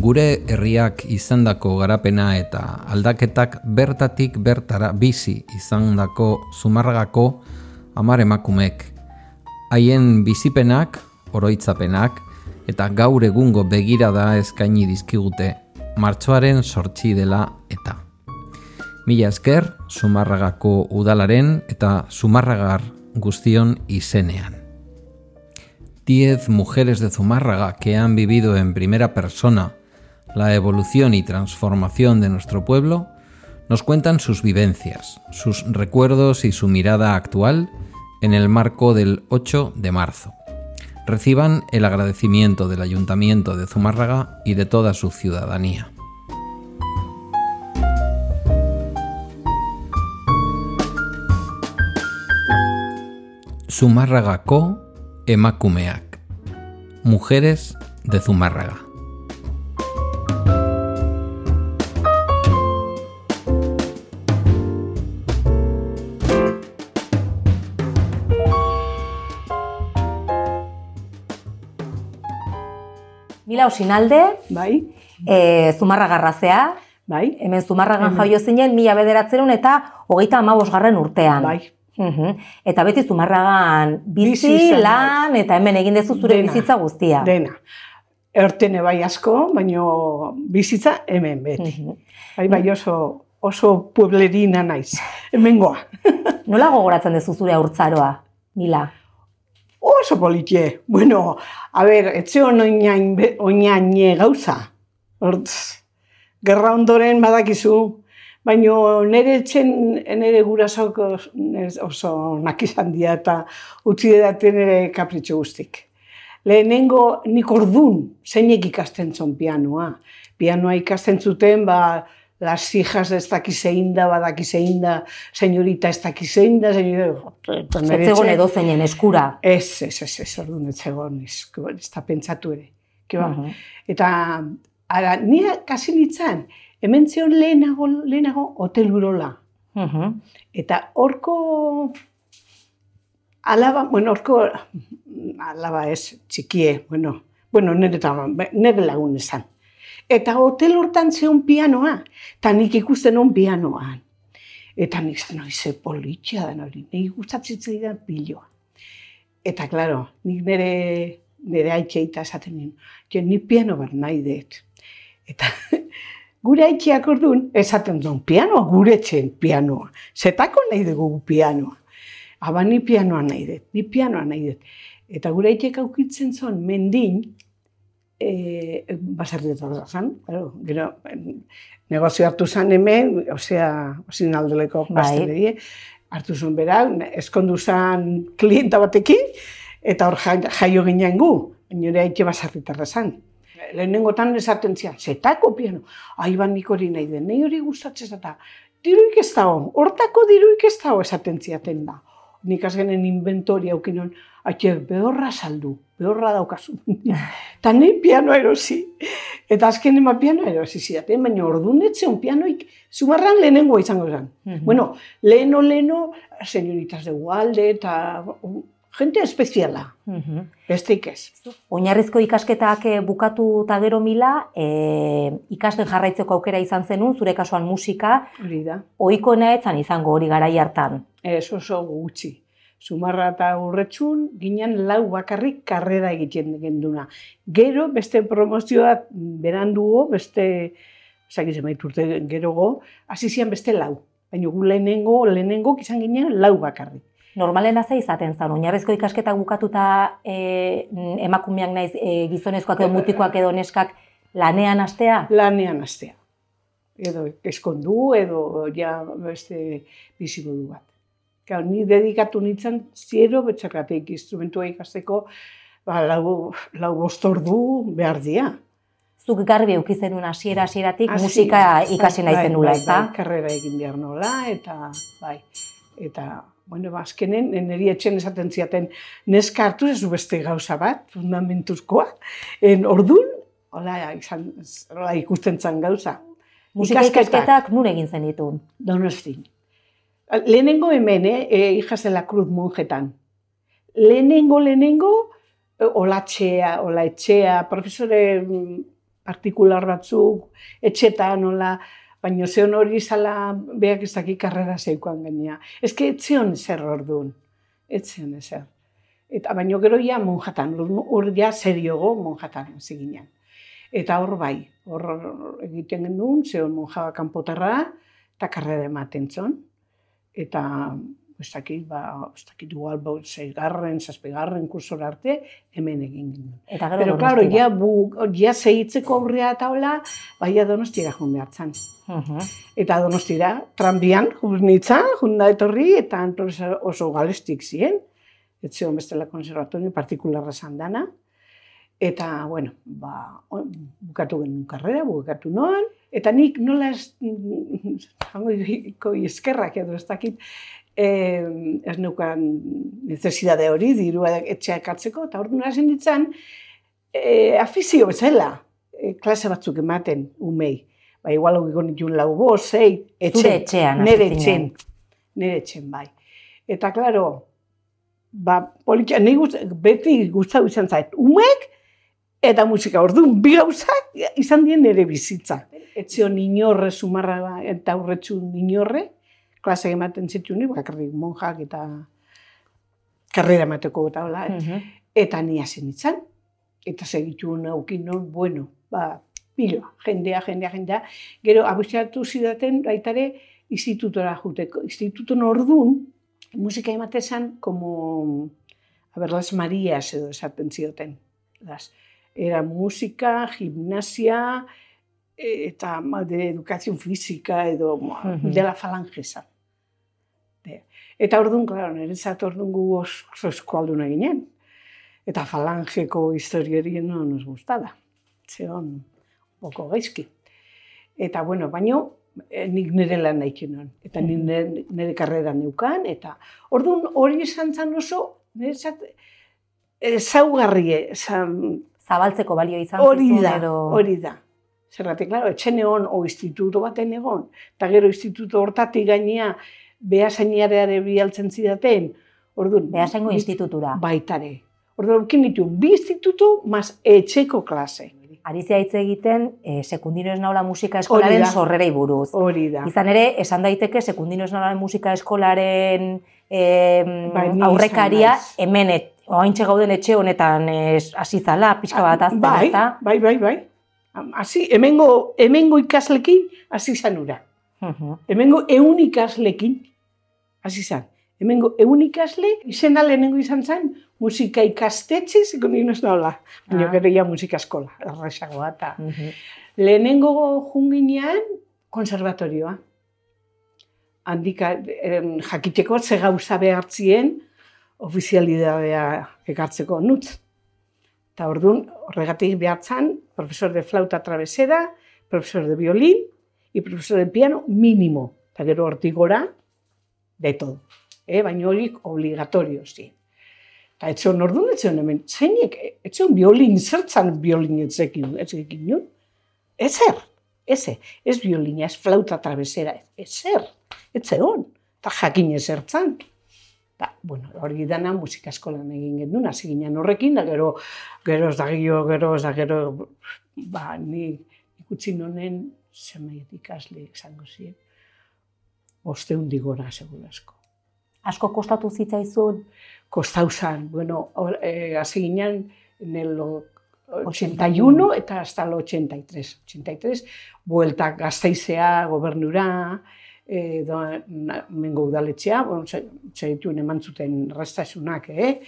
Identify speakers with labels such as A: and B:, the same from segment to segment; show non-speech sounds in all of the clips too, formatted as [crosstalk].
A: gure herriak izandako garapena eta aldaketak bertatik bertara bizi izandako zumarragako amar emakumek. Haien bizipenak, oroitzapenak eta gaur egungo begirada eskaini dizkigute martxoaren sortzi dela eta. Mila esker, Zumarragako udalaren eta Zumarragar guztion izenean. Diez mujeres de Zumárraga que han vivido en primera persona la evolución y transformación de nuestro pueblo, nos cuentan sus vivencias, sus recuerdos y su mirada actual en el marco del 8 de marzo. Reciban el agradecimiento del Ayuntamiento de Zumárraga y de toda su ciudadanía. Zumárragako emakumeak. Mujeres de Zumárraga.
B: Mila osinalde,
C: bai,
B: e, Zumarra garrazea,
C: bai,
B: hemen Zumarragan jaio zinen mila bederatzerun eta hogeita amabos garren urtean.
C: bai.
B: Mhm. Eta beti Zumarragan bizi,
C: Bizi
B: lan, eta hemen egin dezu zure
C: Dena.
B: bizitza guztia.
C: Dena. Ertene bai asko, baino bizitza hemen beti.
B: Mhm.
C: Bai, bai oso, oso pueblerina naiz. Hemengoa.
B: Nola gogoratzen dezu zure aurtzaroa, Mila?
C: Oso politie. Bueno, a ber, etxe oinain, be- oinaine gauza. Hortz, gerra ondoren badakizu, baino nire etxen, nire gurasok oso nakizan dira eta utzi edaten nire kapritxo guztik. Lehenengo nik ordun zeinek ikasten zon pianoa. Pianoa ikasten zuten, ba, las hijas ez daki da, badaki zein da, señorita ez daki da, nire
B: Zetzegon
C: etxe-
B: edo zeinen eskura.
C: Ez, ez, ez, ez, orduan ez zegoen, ez, ez da pentsatu ere. Ke ba.
B: Mhm.
C: Eta, ara, ni kasi nintzen, hemen zion lehenago, lehenago hotel urola.
B: Mhm.
C: Eta horko alaba, bueno, horko alaba ez, txikie, bueno, bueno, nire, eta, nire lagun esan. Eta hotel hortan zeon pianoa, eta nik ikusten on pianoan. Eta nik zen hori ze politxea den hori, nik gustatzen zidan piloa. Eta, klaro, nik nire, nire aitxeita esaten nien, jo, ni piano bat nahi dut. Eta [laughs] gure aitxeak orduan, esaten duen, pianoa, gure etxen pianoa. Zetako nahi dugu pianoa. Aba, ni pianoa nahi dut, ni pianoa nahi dut. Eta gure aitxeak aukitzen zuen, mendin, e, baserrietan zan, claro, gero, negozio hartu zan hemen, osea, osin aldeleko
B: Bai.
C: pastelerie, hartu zuen bera, eskondu zan klienta batekin, eta hor jai- jaio ginen gu, nire haitxe basarritarra zan. Lehenengotan esaten zian, zetako piano, aiban nik hori nahi den, nahi hori gustatzen eta diruik ez dago, hortako diruik ez dago esaten ziaten da. Nik azgenen inventoria aukinon, atxe, behorra saldu, behorra daukazu. [laughs] Eta nahi pianoa erosi. Eta azken ema pianoa erosi zidaten, baina orduan etzeon pianoik zumarran lehenengoa izango zen.
B: Mhm.
C: Bueno, leheno, leheno, señoritas de Ualde eta gente espeziala,
B: Mhm.
C: besteik ez.
B: Oinarrizko ikasketak eh, bukatu eta gero Mila, e, ikasten jarraitzeko aukera izan zenun, zure kasuan musika,
C: Hori da.
B: ohikoena etzan izango hori garai hartan.
C: Ez oso gutxi. Zumarra eta urretxun, ginen lau bakarrik karrera egiten genduna. Gero, beste promozioa berandugo, beste, ezakiz emait urte gerogo, hasi zian beste lau. Baina gu lehenengo, lehenengo izan ginen lau bakarrik.
B: Normalena ze izaten zen, oinarrizko ikasketak bukatuta e, emakumeak naiz e, gizonezkoak edo mutikoak edo neskak lanean astea?
C: Lanean astea. Edo eskondu, edo ja beste bizimodu bat. Gau, ni dedikatu nintzen ziero betxakateik instrumentua ikasteko ba, lau, lau bostordu behar dia.
B: Zuk garbi euki zenuen hasiera hasieratik
C: Hasi-
B: musika ikasi nahi
C: bai,
B: zenula,
C: bai,
B: ezta?
C: Bai, karrera egin behar nola, eta bai. Eta, bueno, ba, azkenen, niri etxen esaten ziaten, neska hartu ez du beste gauza bat, fundamentuzkoa. En ordun, hola, izan, hola ikusten zan gauza.
B: Musika
C: Ikasketak.
B: nun egin zen ditun.
C: Donostin. Lehenengo hemen, eh, e, la cruz monjetan. Lehenengo, lehenengo, eh, olatxea, olaetxea, profesore mm, partikular batzuk, etxetan, nola, baina zeon hori zala beak ez dakik karrera zeukoan gainea. Ez que etzion zer orduan, etzion ezer. Eta baino gero ja monjatan, hor ja seriogo monjatan ziginan. Eta hor bai, hor egiten genuen, zeon monja kanpotarra, eta karrera ematen zon. Eta ez dakit, ba, ez dakit igual, ba, zeigarren, zazpigarren kursor arte, hemen egin ginen.
B: Eta gero
C: Pero, claro, ja, bu, ja zehitzeko aurrea eta hola, baia donostira joan behar zan.
B: Mhm.
C: Eta donostira, tranbian, jun nintzen, jun da etorri, eta profesor oso galestik ziren. Ez zeon bestela konservatorio partikularra zandana. Eta, bueno, ba, on- bukatu genuen karrera, bukatu noan, eta nik nola ez, [laughs] jango eskerrak edo ez dakit, eh, ez neukan necesidade hori, dirua etxea ekartzeko, eta orduan hasi nintzen, eh, afizio bezala, eh, klase batzuk ematen, umei. Ba, igual hogiko nituen lau bo, zei, etxe,
B: Zure etxean,
C: nire etxen, nire etxen, bai. Eta, klaro, ba, politia, nahi gust, beti gustau izan zait, umek eta musika. Orduan, bi gauzak izan dien nire bizitza. Etxeo inorre, sumarra eta aurretxu inorre, klase ematen zituen, bakarrik monjak eta karrera emateko eta hola.
B: Mhm.
C: Eta ni hasi nintzen. Eta segitu naukin non, bueno, ba, piloa, jendea, jendea, jendea. Gero, abusiatu zidaten, baitare, institutora juteko. Instituton orduan, musika ematen zen, como, a ver, las Marías edo esaten zioten. Las, era musika, gimnasia, eh, eta ma, de educación física edo ma,
B: Mhm.
C: de la falange zen. De- Eta orduan, klaro, niretzat orduan gu os- oso eskualduna ginen. Eta falangeko historiari no nos gustaba. Zeon, un poco gaizki. Eta, bueno, baino, eh, nik nire lan nahi nuen. Eta nik nire, nire karrera neukan. Eta orduan hori izan zen oso, niretzat, ezaugarri, zan,
B: Zabaltzeko balio izan
C: hori da,
B: edo...
C: hori da. Zergatik, klaro, etxen egon, o instituto baten egon, eta gero instituto hortatik gainea, behasainiareare bialtzen zidaten, orduan...
B: Behasaingo institutura.
C: Baitare. Orduan, ukin dituen, bi instituto, mas etxeko klase.
B: Ari zea hitz egiten, eh, sekundino ez naula musika eskolaren sorrerei buruz.
C: Hori da.
B: Izan ere, esan daiteke, sekundino ez naula musika eskolaren
C: Bai, ni
B: aurrekaria hemen, et, oaintxe gauden etxe honetan eh, hasi zala, pixka bat azten,
C: bai,
B: ezta?
C: bai, bai, bai. Hasi, hemengo, hemengo ikaslekin, hasi zanura. Hemengo eun ikaslekin, hasi zan. Hemengo eun ikasle, izena lehenengo izan zen, musika ikastetxe, ziko nien ez nola. Baina
B: Ah.
C: gero ja musika eskola, erraxagoa eta. Lehenengo junginean, konservatorioa. Handika, em, jakiteko ze gauza behartzien, ofizialidadea ekartzeko nutz. Eta orduan, horregatik behartzan, profesor de flauta travesera, profesor de violín, y profesor de piano mínimo. Eta gero hortik gora, de todo. Eh? Baina horik obligatorio zi. Eta etxon orduan etxon hemen, zeinek, etxon violin, zertzan violin etzekin, etzekin nun? Ezer, eze, ez violina, ez flauta travesera, ezer, etzeon, eta jakin ezertzan. Ta, bueno, hori dana musika eskolan egin genuen, hasi ginen horrekin, da gero, gero ez da gero, gero ez da gero, ba, ni ikutsi nonen zenbait ikasle izango ziren. Bosteun digora, segurasko.
B: Asko kostatu zitzaizun,
C: Kostau zan, bueno, eh, hasi ginen, en el 81 eta hasta el 83. 83, bueltak gazteizea, gobernura, eh, do, na, mengo udaletxea, bueno, zeituen eman zuten restasunak, eh?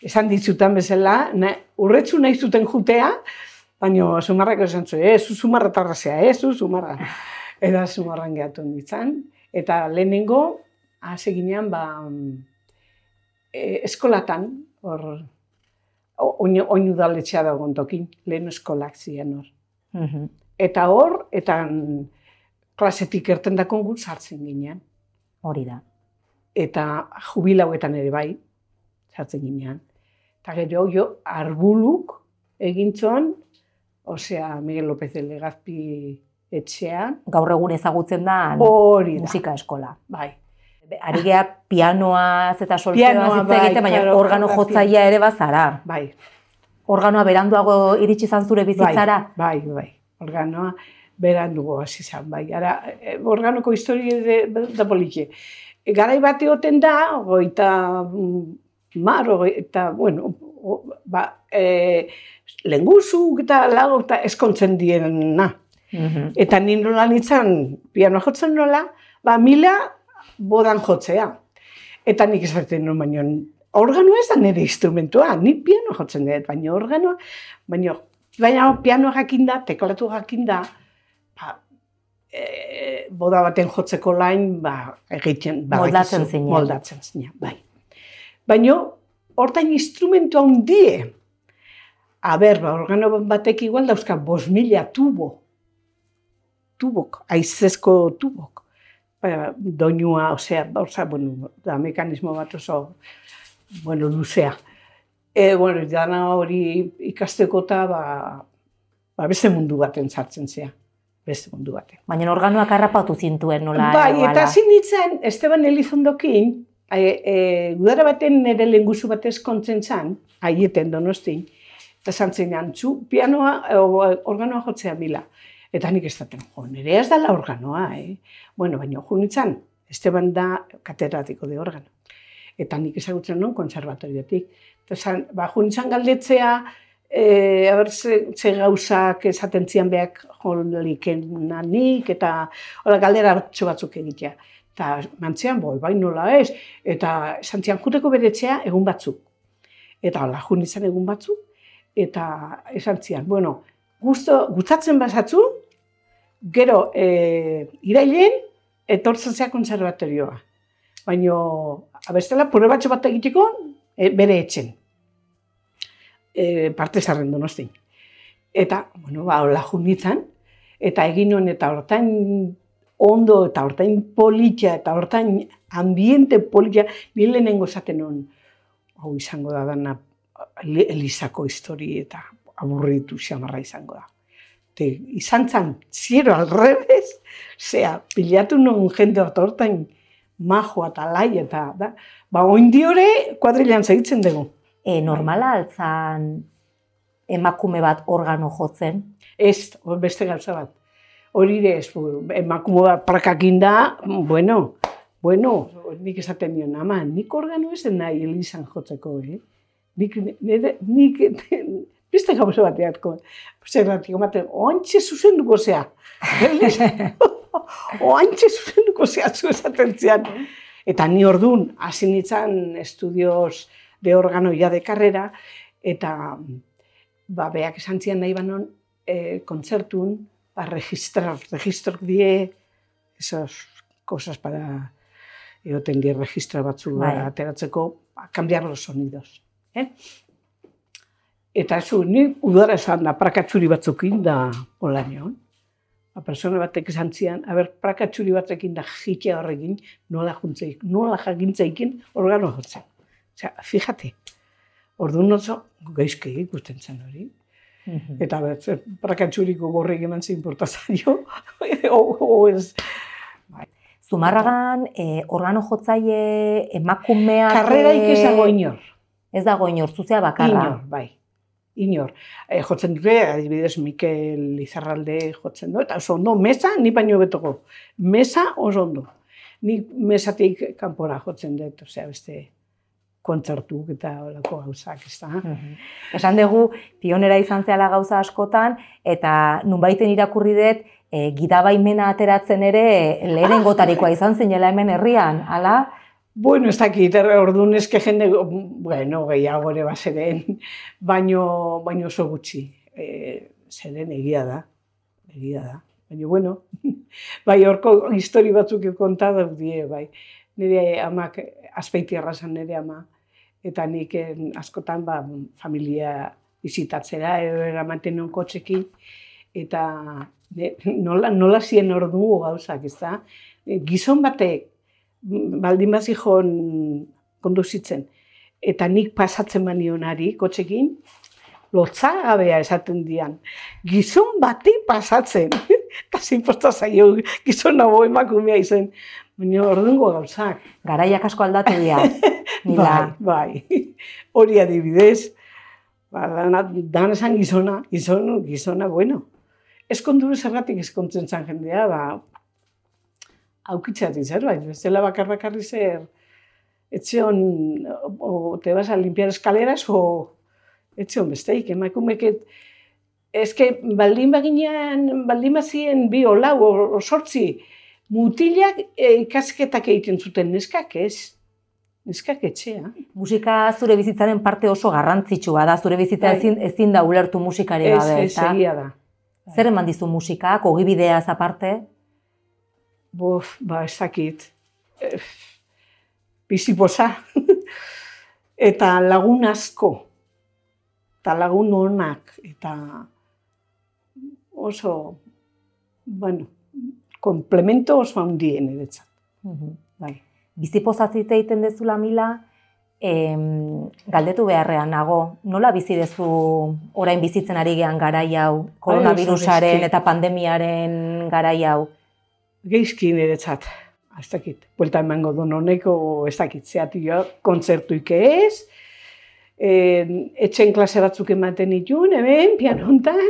C: Esan ditzutan bezala, na, urretzu nahi zuten jutea, baina sumarrak esan zuen, eh, zu sumarra tarrazea, eh, zu sumarra. [laughs] Eta sumarran gehatu ditzan. Eta lehenengo, hasi ginean, ba, e, eskolatan, hor, o- oin, oin udaletxea dagoen tokin, lehen eskolak ziren hor.
B: Mhm.
C: Eta hor, eta klasetik erten dakon gut sartzen ginean.
B: hori da.
C: Eta jubilauetan ere bai, sartzen ginean. Eta gero jo, arbuluk egintzon, osea, Miguel López de Legazpi etxean,
B: Gaur egun ezagutzen da
C: hori da,
B: musika eskola.
C: bai.
B: Ari geha pianoaz eta solfeoaz hitz egiten,
C: bai,
B: baina
C: claro,
B: organo
C: bai,
B: jotzailea ere bazara.
C: Bai,
B: Organoa beranduago iritsi izan zure
C: bai,
B: bizitzara.
C: bai, bai. organoa, beran dugu hasi izan, bai. Ara, e, organoko historia de, da politxe. Garai bat egoten da, goita mm, mar, eta, bueno, o, ba, e, lenguzuk eta lago eta eskontzen diena.
B: Mhm.
C: Eta ni nola nintzen, piano jotzen nola, ba, mila bodan jotzea. Eta nik esaten nuen, baina organoa ez da nire instrumentua, ni piano jotzen dut, baina organoa, baina, baina piano jakinda, teklatu jakinda, ba, e, boda baten jotzeko lain, ba, egiten, ba,
B: Moldatzen zinen.
C: Moldatzen zinen, bai. Baina, hortain instrumentu handie, a ber, ba, organo batek igual dauzka bos mila tubo, tubok, aizezko tubok. Ba, doinua, osea, ba, osea, bueno, da mekanismo bat oso, bueno, luzea. E, bueno, dana hori ikasteko eta, ba, ba, beste mundu baten sartzen zea. Beste mundu baten.
B: Baina organoak harrapatu zintuen nola.
C: bai,
B: edo
C: eta zin Esteban Elizondokin, e, e, udara baten nire lenguzu batez kontzen zan, aieten donostin, eta zantzen antzu, pianoa, e, organoa jotzea mila. Eta nik esaten, jo, nire ez dala organoa, eh? Bueno, baina jo nintzen, Esteban da katedratiko de organo. Eta nik ezagutzen non konservatoriotik. Eta zan, ba, jo nintzen galdetzea, e, aber, ze, ze gauzak esaten zian behak jolikena nik, eta hola galdera hartxo batzuk egitea. Eta mantzean, boi, bai nola ez, eta esan zian juteko beretzea egun batzuk. Eta hola, jo nintzen egun batzuk, eta esan zian, bueno, gusto, gustatzen bazatzu, gero e, irailen etortzen zea konservatorioa. Baina, abestela, pure batxo bat egiteko, e, bere etxen. E, parte zarren donostin. Eta, bueno, ba, hola junitzen, eta egin hon, eta hortain ondo, eta hortain politia, eta hortain ambiente politia, nire lehenengo esaten hon, hau izango da dana, Elizako histori eta aburritu xamarra izango da. Te, izan zan, ziero al revés, zea, pilatu non jende bat hortain majoa eta lai eta, da, ba, oindi hori kuadrilan segitzen dugu.
B: E, normala altzan emakume bat organo jotzen.
C: Ez, beste gauza bat. Hori ere ez, emakume bat prakakin da, bueno, bueno, nik esaten nion, ama, nik organo ez nahi elizan jotzeko, eh? Nik, nire, nik, beste gauza bat eatko. Zerratiko baten, oantxe zuzenduko zea. [laughs] oantxe zuzenduko zea zu esaten zian. Eta ni ordun hasi nintzen estudios de organo ya de carrera, eta ba, beak esan zian nahi banon, e, kontzertun, ba, registrar, registrok die, esas cosas para egoten die registra batzu
B: Bai.
C: ateratzeko, ba, cambiar los sonidos. Eh? Eta zu, ni udara esan da, prakatsuri batzukin da hola nion. Ba, persona batek esan zian, aber, prakatsuri batzekin da jitea horrekin, nola juntzeik, nola jakintzeikin organo jotzen. Osea, fíjate, orduan oso gaizke ikusten zen hori. Eta ber, zer, prakatsuriko gorrik eman zein portazaio, [laughs] o, o ez,
B: Zumarragan e, organo jotzaile emakumeak...
C: dago
B: eh,
C: inor.
B: Ez dago inor, zuzea bakarra.
C: Inor, bai. Inor. E, jotzen dute, adibidez, Mikel Izarralde jotzen du, eta oso ondo, mesa, ni baino betoko. Mesa oso ondo. Ni mesatik kanpora jotzen dut, osea, beste kontzertuk eta olako gauzak, ez da.
B: Mhm. Esan dugu, pionera izan zehala gauza askotan, eta nunbaiten irakurri dut, e, gidabaimena ateratzen ere lehenengotarikoa [laughs] izan zinela hemen herrian, hala?
C: Bueno, ez dakit, erre orduan eske jende, bueno, gehiago ere bazeren, baino, baino oso gutxi. E, zeren egia da, egia da. Baina, bueno, [laughs] bai, horko histori batzuk konta daudie, bai. Nire amak, azpeiti arrasan nire ama, eta nik en, askotan, ba, familia bizitatzera, edo eramaten non kotxekin, eta ne, nola, nola zien ordu gauzak, ez da? Gizon batek, baldin bazijon konduzitzen, eta nik pasatzen banionari kotxekin, lotzagabea esaten dian. Gizon bati pasatzen. [laughs] Eta zinposta zaio gizon hau emakumea izen. Baina ordungo gauzak.
B: Garaiak asko aldatu dira. [laughs]
C: Bai, bai. Hori adibidez, ba, dana, dana esan gizona, gizon, gizona, bueno. eskondu zergatik eskontzen zan jendea, ba, aukitzatik zerbait, bestela bakar bakarri zer, etxeon, o, te vas a limpiar escaleras, o etxeon besteik, emakumeket, eske, baldin baginean, baldin bazien bi olau, o, o sortzi, mutilak e, ikasketak egiten zuten neskak ez, neskak etxea.
B: Musika zure bizitzaren parte oso garrantzitsua da, zure bizitza
C: Bai.
B: ezin, ezin da ulertu musikari
C: Ez,
B: gabe,
C: ez, egia da.
B: Zer eman dizu musikak, ogibideaz aparte?
C: Bof, ba, ez dakit. Bizipoza. [laughs] eta lagun asko. Eta lagun onak. Eta oso, bueno, komplemento oso handien eretzat. Bai.
B: Bizipozatzit egiten dezula mila, em, galdetu beharrean nago, nola bizi dezu orain bizitzen ari gean garai hau, koronavirusaren eta pandemiaren garai hau?
C: Geizki niretzat. Ez dakit. Buelta emango duen honeko, ez dakit, zeatio, kontzertuik ez. E, etxen klase batzuk ematen ditun, hemen, piano hontan.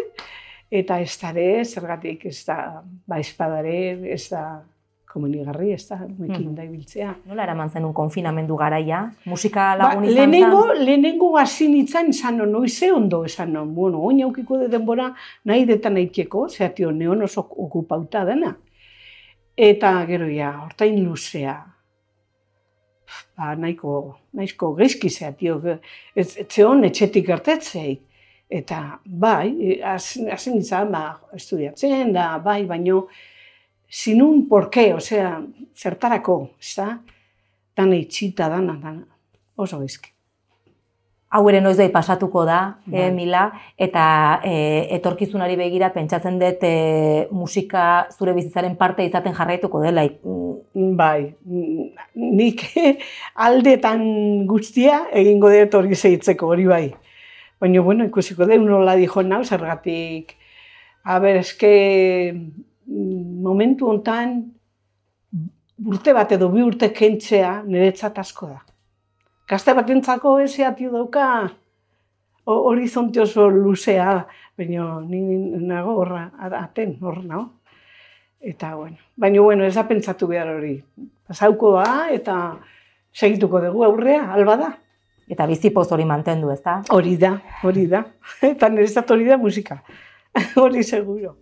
C: Eta ez dare, zergatik, ez da, ba, espadare, ez da, komunigarri, ez da, mekin
B: Mhm.
C: da ibiltzea.
B: Nola eraman zenun konfinamendu garaia? Musika
C: Ba,
B: lagun izan
C: lehenengo, lehenengo hasi nintzen esan non, noize ondo esan non, bueno, oin aukiko de denbora nahi detan aiteko, zeatio neon oso okupauta dena. Eta gero ja, hortain luzea, ba, nahiko, nahiko geizki zeatio, ez, etzeon etxetik gertetzeik. Eta bai, hasi nintzen, ba, estudiatzen da, bai, baino, sinun porke, osea, zertarako, ez da? Dana itxita, dana, dana, oso geizki.
B: Hau ere noiz bai pasatuko da,
C: Bai.
B: eh, Mila, eta eh, etorkizunari begira pentsatzen dut eh, musika zure bizitzaren parte izaten jarraituko dela. Mm,
C: Bai, mm, nik [laughs] aldetan guztia egingo dut hori zeitzeko hori bai. Baina, bueno, ikusiko dut nola dijo nau, zergatik, a ber, eske mm, momentu hontan urte bat edo bi urte kentzea niretzat asko da. Gazte batentzako ezeatio dauka ho- horizonte oso luzea, baina ni nago horra, aten, hor nago. Eta, bueno, baina, bueno, ez da pentsatu behar hori. Pasauko da, eta segituko dugu aurrea, alba da.
B: Eta bizipoz hori mantendu, ez da?
C: Hori da, hori da. [laughs] Eta niretzat hori da musika. [laughs] hori seguro.